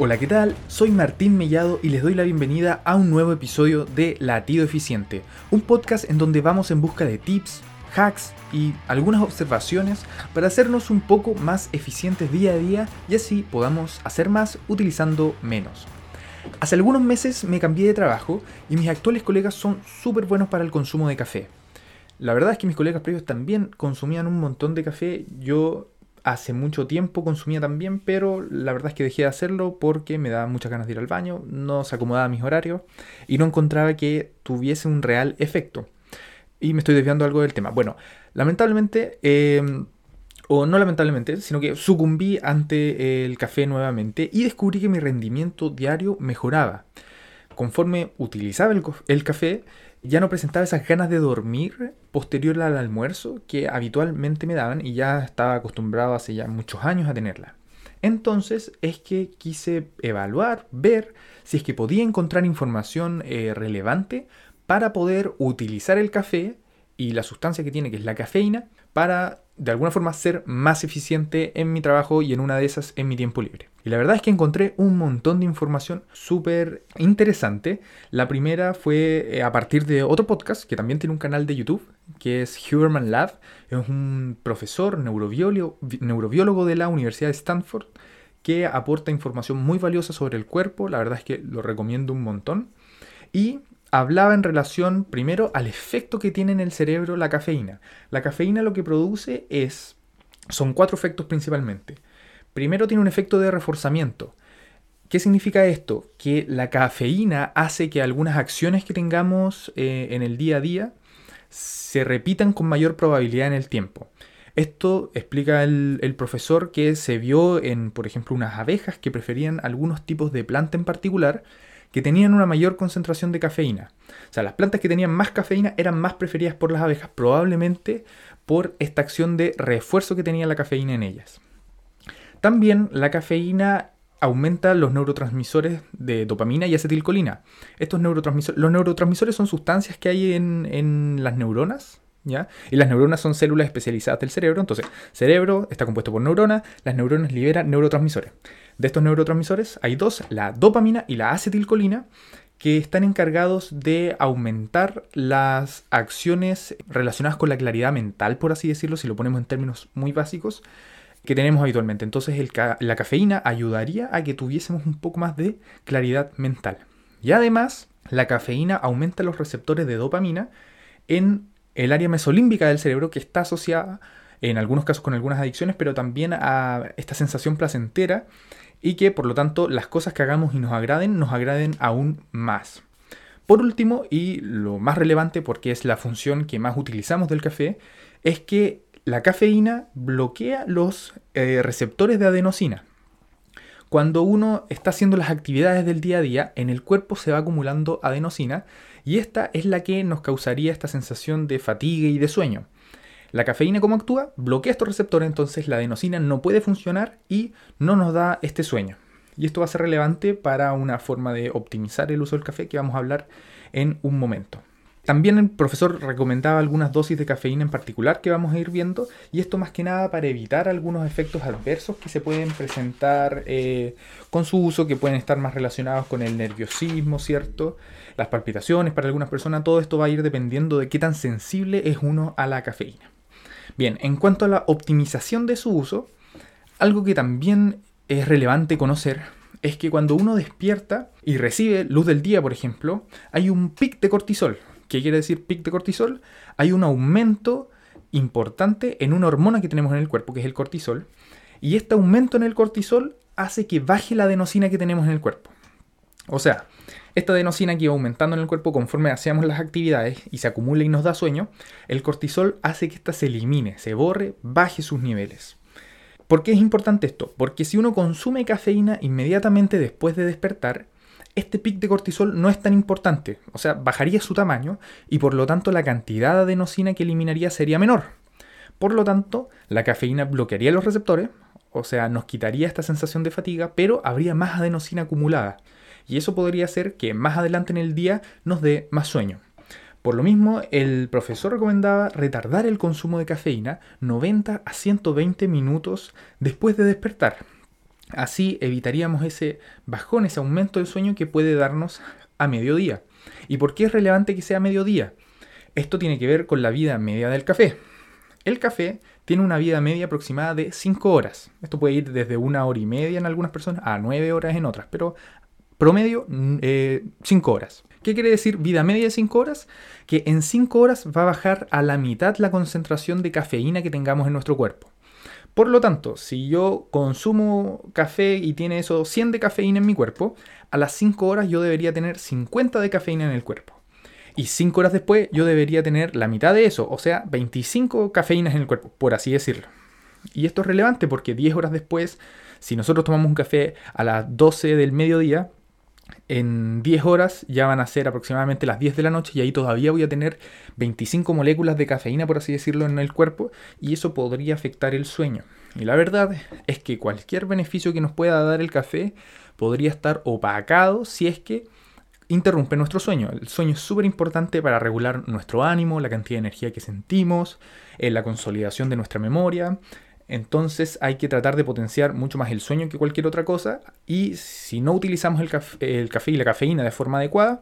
Hola, ¿qué tal? Soy Martín Mellado y les doy la bienvenida a un nuevo episodio de Latido Eficiente, un podcast en donde vamos en busca de tips, hacks y algunas observaciones para hacernos un poco más eficientes día a día y así podamos hacer más utilizando menos. Hace algunos meses me cambié de trabajo y mis actuales colegas son súper buenos para el consumo de café. La verdad es que mis colegas previos también consumían un montón de café, yo hace mucho tiempo consumía también, pero la verdad es que dejé de hacerlo porque me daba muchas ganas de ir al baño, no se acomodaba a mis horarios y no encontraba que tuviese un real efecto. Y me estoy desviando algo del tema. Bueno, lamentablemente, em, o no lamentablemente, sino que sucumbí ante el café nuevamente y descubrí que mi rendimiento diario mejoraba. Conforme utilizaba el, el café, ya no presentaba esas ganas de dormir posterior al almuerzo que habitualmente me daban y ya estaba acostumbrado hace ya muchos años a tenerla. Entonces es que quise evaluar, ver si es que podía encontrar información eh, relevante para poder utilizar el café y la sustancia que tiene, que es la cafeína, para de alguna forma ser más eficiente en mi trabajo y en una de esas en mi tiempo libre. Y la verdad es que encontré un montón de información súper interesante. La primera fue eh, a partir de otro podcast que también tiene un canal de YouTube, que es Huberman Lab. Es un profesor neurobiólogo, neurobiólogo de la Universidad de Stanford que aporta información muy valiosa sobre el cuerpo. La verdad es que lo recomiendo un montón. Y hablaba en relación primero al efecto que tiene en el cerebro la cafeína. La cafeína lo que produce es, son cuatro efectos principalmente. Primero tiene un efecto de reforzamiento. ¿Qué significa esto? Que la cafeína hace que algunas acciones que tengamos eh, en el día a día se repitan con mayor probabilidad en el tiempo. Esto explica el, el, profesor que se vio en, por ejemplo, unas abejas que preferían algunos tipos de planta en particular que tenían una mayor concentración de cafeína. O sea, las plantas que tenían más cafeína eran más preferidas por las abejas, probablemente por esta acción de refuerzo que tenía la cafeína en ellas. También la cafeína aumenta los neurotransmisores de dopamina y acetilcolina. Estos los neurotransmisores son sustancias que hay en, en las neuronas, ¿Ya? Y las neuronas son células especializadas del cerebro. Entonces, cerebro está compuesto por neuronas, las neuronas liberan neurotransmisores. De estos neurotransmisores hay dos, la dopamina y la acetilcolina, que están encargados de aumentar las acciones relacionadas con la claridad mental, por así decirlo, si lo ponemos en términos muy básicos, que tenemos habitualmente. Entonces la cafeína ayudaría a que tuviésemos un poco más de claridad mental. Y además, la cafeína aumenta los receptores de dopamina en el área mesolímbica del cerebro que está asociada en algunos casos con algunas adicciones, pero también a esta sensación placentera y que por lo tanto las cosas que hagamos y nos agraden nos agraden aún más. Por último, y lo más relevante porque es la función que más utilizamos del café, es que la cafeína bloquea los eh, receptores de adenosina. Cuando uno está haciendo las actividades del día a día, en el cuerpo se va acumulando adenosina y esta es la que nos causaría esta sensación de fatiga y de sueño. La cafeína, ¿cómo actúa? Bloquea estos receptores, entonces la adenosina no puede funcionar y no nos da este sueño. Y esto va a ser relevante para una forma de optimizar el uso del café que vamos a hablar en un momento. También el profesor recomendaba algunas dosis de cafeína en particular que vamos a ir viendo y esto más que nada para evitar algunos efectos adversos que se pueden presentar eh, con su uso, que pueden estar más relacionados con el nerviosismo, ¿cierto? Las palpitaciones para algunas personas, todo esto va a ir dependiendo de qué tan sensible es uno a la cafeína. Bien, en cuanto a la optimización de su uso, algo que también es relevante conocer es que cuando uno despierta y recibe luz del día, por ejemplo, hay un pic de cortisol. ¿Qué quiere decir pic de cortisol? Hay un aumento importante en una hormona que tenemos en el cuerpo, que es el cortisol, y este aumento en el cortisol hace que baje la adenosina que tenemos en el cuerpo. O sea, esta adenosina que va aumentando en el cuerpo conforme hacemos las actividades y se acumula y nos da sueño, el cortisol hace que ésta se elimine, se borre, baje sus niveles. ¿Por qué es importante esto? Porque si uno consume cafeína inmediatamente después de despertar, este pic de cortisol no es tan importante, o sea, bajaría su tamaño y por lo tanto la cantidad de adenosina que eliminaría sería menor. Por lo tanto, la cafeína bloquearía los receptores, o sea, nos quitaría esta sensación de fatiga, pero habría más adenosina acumulada y eso podría hacer que más adelante en el día nos dé más sueño. Por lo mismo, el profesor recomendaba retardar el consumo de cafeína 90 a 120 minutos después de despertar. Así evitaríamos ese bajón, ese aumento del sueño que puede darnos a mediodía. ¿Y por qué es relevante que sea mediodía? Esto tiene que ver con la vida media del café. El café tiene una vida media aproximada de 5 horas. Esto puede ir desde una hora y media en algunas personas a 9 horas en otras, pero promedio 5 mm, eh, horas. ¿Qué quiere decir vida media de 5 horas? Que en 5 horas va a bajar a la mitad la concentración de cafeína que tengamos en nuestro cuerpo. Por lo tanto, si yo consumo café y tiene eso 100 de cafeína en mi cuerpo, a las 5 horas yo debería tener 50 de cafeína en el cuerpo. Y 5 horas después yo debería tener la mitad de eso, o sea, 25 cafeínas en el cuerpo, por así decirlo. Y esto es relevante porque 10 horas después, si nosotros tomamos un café a las 12 del mediodía, en 10 horas ya van a ser aproximadamente las 10 de la noche y ahí todavía voy a tener 25 moléculas de cafeína, por así decirlo, en el cuerpo y eso podría afectar el sueño. Y la verdad es que cualquier beneficio que nos pueda dar el café podría estar opacado si es que interrumpe nuestro sueño. El sueño es súper importante para regular nuestro ánimo, la cantidad de energía que sentimos, eh, la consolidación de nuestra memoria, entonces hay que tratar de potenciar mucho más el sueño que cualquier otra cosa. Y si no utilizamos el café, y la cafeína de forma adecuada,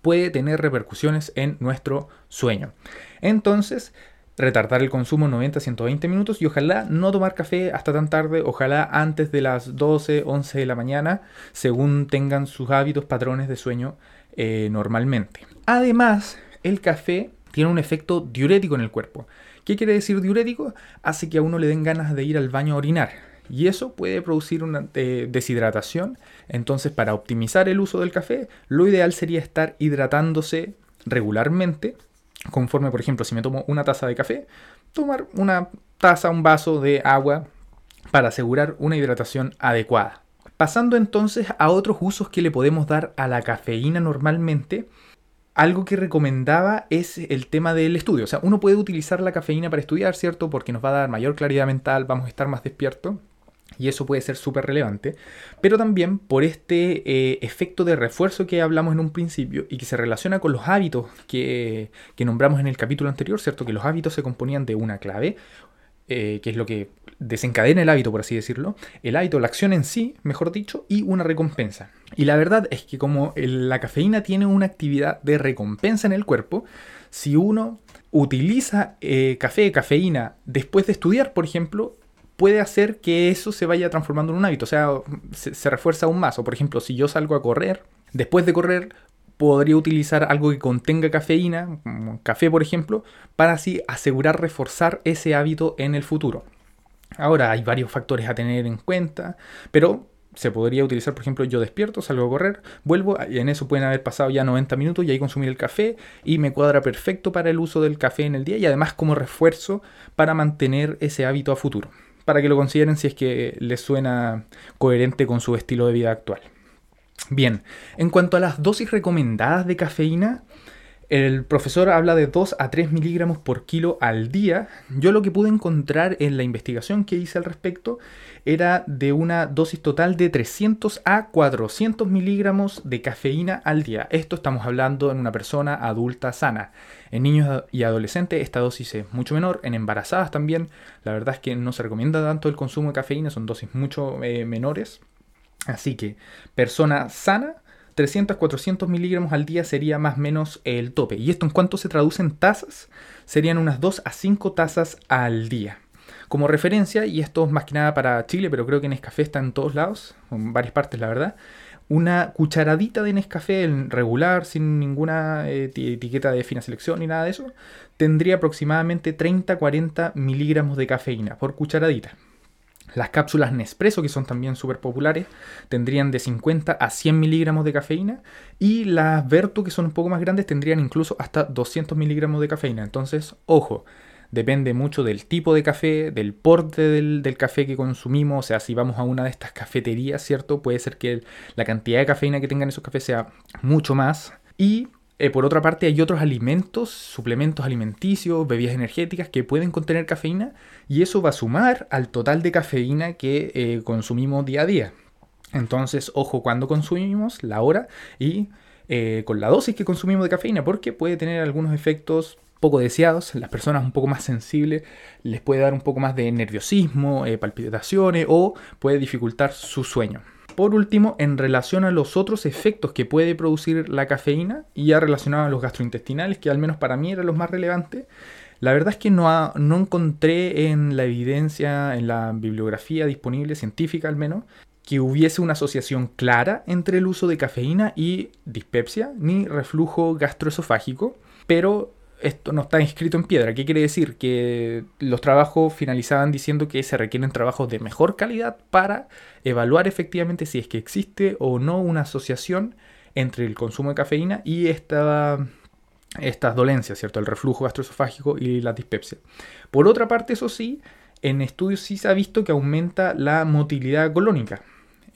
puede tener repercusiones en nuestro sueño. Entonces, retardar el consumo 90-120 minutos y ojalá no tomar café hasta tan tarde, ojalá antes de las 12, 11 de la mañana, según tengan sus hábitos, patrones de sueño eh, normalmente. Además, el café tiene un efecto diurético en el cuerpo. ¿Qué quiere decir diurético? Hace que a uno le den ganas de ir al baño a orinar. Y eso puede producir una eh, deshidratación. Entonces, para optimizar el uso del café, lo ideal sería estar hidratándose regularmente. Conforme, por ejemplo, si me tomo una taza de café, tomar una taza, un vaso de agua para asegurar una hidratación adecuada. Pasando entonces a otros usos que le podemos dar a la cafeína normalmente, algo que recomendaba es el tema del estudio. O sea, uno puede utilizar la cafeína para estudiar, ¿cierto? Porque nos va a dar mayor claridad mental, vamos a estar más despiertos. Y eso puede ser súper relevante. Pero también por este eh, efecto de refuerzo que hablamos en un principio y que se relaciona con los hábitos que, que nombramos en el capítulo anterior, ¿cierto? Que los hábitos se componían de una clave, eh, que es lo que desencadena el hábito, por así decirlo, el hábito, la acción en sí, mejor dicho, y una recompensa. Y la verdad es que como la cafeína tiene una actividad de recompensa en el cuerpo, si uno utiliza eh, café, cafeína, después de estudiar, por ejemplo, puede hacer que eso se vaya transformando en un hábito, o sea, se, se refuerza aún más. O por ejemplo, si yo salgo a correr, después de correr podría utilizar algo que contenga cafeína, café por ejemplo, para así asegurar reforzar ese hábito en el futuro. Ahora hay varios factores a tener en cuenta, pero se podría utilizar, por ejemplo, yo despierto, salgo a correr, vuelvo, y en eso pueden haber pasado ya 90 minutos y ahí consumir el café y me cuadra perfecto para el uso del café en el día y además como refuerzo para mantener ese hábito a futuro, para que lo consideren si es que les suena coherente con su estilo de vida actual. Bien, en cuanto a las dosis recomendadas de cafeína, el profesor habla de 2 a 3 miligramos por kilo al día. Yo lo que pude encontrar en la investigación que hice al respecto era de una dosis total de 300 a 400 miligramos de cafeína al día. Esto estamos hablando en una persona adulta sana. En niños y adolescentes esta dosis es mucho menor. En embarazadas también. La verdad es que no se recomienda tanto el consumo de cafeína, son dosis mucho eh, menores. Así que persona sana, 300-400 miligramos al día sería más o menos el tope. ¿Y esto en cuanto se traduce en tazas? Serían unas 2 a 5 tazas al día. Como referencia, y esto es más que nada para Chile, pero creo que Nescafé está en todos lados, en varias partes la verdad, una cucharadita de Nescafé regular, sin ninguna eh, etiqueta de fina selección ni nada de eso, tendría aproximadamente 30-40 miligramos de cafeína por cucharadita. Las cápsulas Nespresso, que son también súper populares, tendrían de 50 a 100 miligramos de cafeína. Y las Vertu, que son un poco más grandes, tendrían incluso hasta 200 miligramos de cafeína. Entonces, ojo, depende mucho del tipo de café, del porte del, del, café que consumimos. O sea, si vamos a una de estas cafeterías, ¿cierto? Puede ser que la cantidad de cafeína que tengan esos cafés sea mucho más. Y eh, por otra parte, hay otros alimentos, suplementos alimenticios, bebidas energéticas que pueden contener cafeína y eso va a sumar al total de cafeína que eh, consumimos día a día. Entonces, ojo cuando consumimos, la hora y eh, con la dosis que consumimos de cafeína, porque puede tener algunos efectos poco deseados, las personas un poco más sensibles les puede dar un poco más de nerviosismo, palpitaciones o puede dificultar su sueño. Por último, en relación a los otros efectos que puede producir la cafeína y ya relacionado a los gastrointestinales, que al menos para mí eran los más relevantes, la verdad es que no, no encontré en la evidencia, en la bibliografía disponible, científica al menos, que hubiese una asociación clara entre el uso de cafeína y dispepsia ni reflujo gastroesofágico, pero esto no está inscrito en piedra. ¿Qué quiere decir? Que los trabajos finalizaban diciendo que se requieren trabajos de mejor calidad para evaluar efectivamente si es que existe o no una asociación entre el consumo de cafeína y esta, estas dolencias, ¿cierto? El reflujo gastroesofágico y la dispepsia. Por otra parte, eso sí, en estudios sí se ha visto que aumenta la motilidad colónica.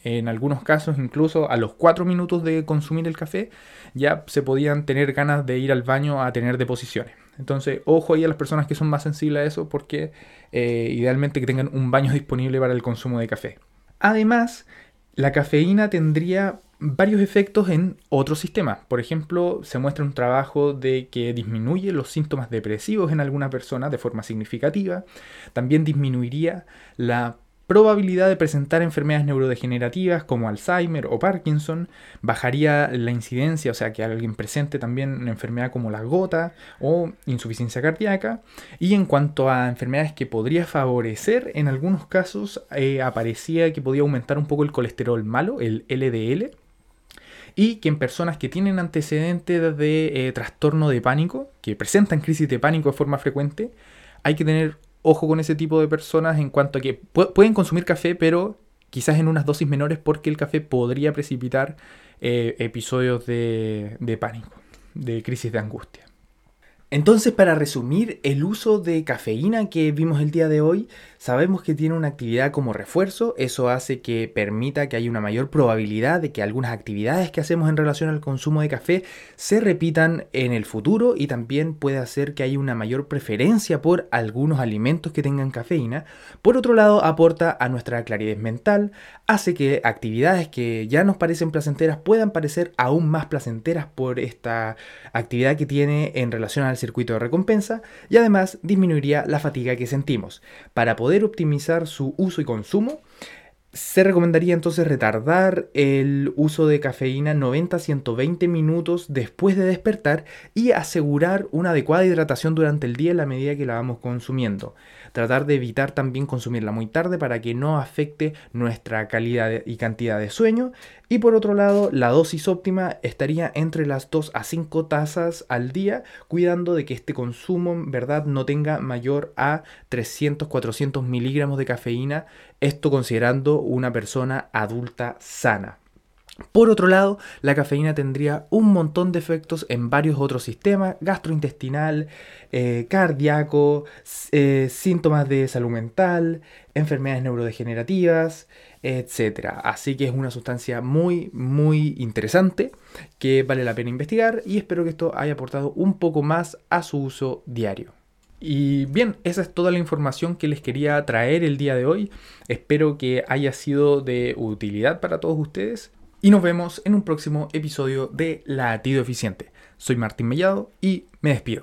En algunos casos, incluso a los 4 minutos de consumir el café, ya se podían tener ganas de ir al baño a tener deposiciones. Entonces, ojo ahí a las personas que son más sensibles a eso, porque eh, idealmente que tengan un baño disponible para el consumo de café. Además, la cafeína tendría varios efectos en otros sistemas. Por ejemplo, se muestra un trabajo de que disminuye los síntomas depresivos en alguna persona de forma significativa. También disminuiría la probabilidad de presentar enfermedades neurodegenerativas como Alzheimer o Parkinson, bajaría la incidencia, o sea, que alguien presente también una enfermedad como la gota o insuficiencia cardíaca. Y en cuanto a enfermedades que podría favorecer, en algunos casos eh, aparecía que podía aumentar un poco el colesterol malo, el LDL, y que en personas que tienen antecedentes de eh, trastorno de pánico, que presentan crisis de pánico de forma frecuente, hay que tener ojo con ese tipo de personas en cuanto a que pueden consumir café, pero quizás en unas dosis menores porque el café podría precipitar eh, episodios de pánico, de crisis de angustia. Entonces, para resumir, el uso de cafeína que vimos el día de hoy, sabemos que tiene una actividad como refuerzo, eso hace que permita que haya una mayor probabilidad de que algunas actividades que hacemos en relación al consumo de café se repitan en el futuro y también puede hacer que haya una mayor preferencia por algunos alimentos que tengan cafeína. Por otro lado, aporta a nuestra claridad mental, hace que actividades que ya nos parecen placenteras puedan parecer aún más placenteras por esta actividad que tiene en relación al circuito de recompensa y además disminuiría la fatiga que sentimos. Para optimizar su uso y consumo, se recomendaría entonces retardar el uso de cafeína 90-120 minutos después de despertar y asegurar una adecuada hidratación durante el día en la medida que la vamos consumiendo. Tratar de evitar también consumirla muy tarde para que no afecte nuestra calidad y cantidad de sueño. Y por otro lado, la dosis óptima estaría entre las 2 a 5 tazas al día, cuidando de que este consumo verdad no tenga mayor a 300-400 miligramos de cafeína, esto considerando una persona adulta sana. Por otro lado, la cafeína tendría un montón de efectos en varios otros sistemas, gastrointestinal, eh, cardíaco, eh, síntomas de salud mental, enfermedades neurodegenerativas, etc. Así que es una sustancia muy, muy interesante que vale la pena investigar y espero que esto haya aportado un poco más a su uso diario. Y bien, esa es toda la información que les quería traer el día de hoy. Espero que haya sido de utilidad para todos ustedes y nos vemos en un próximo episodio de Latido Eficiente. Soy Martín Mellado y me despido.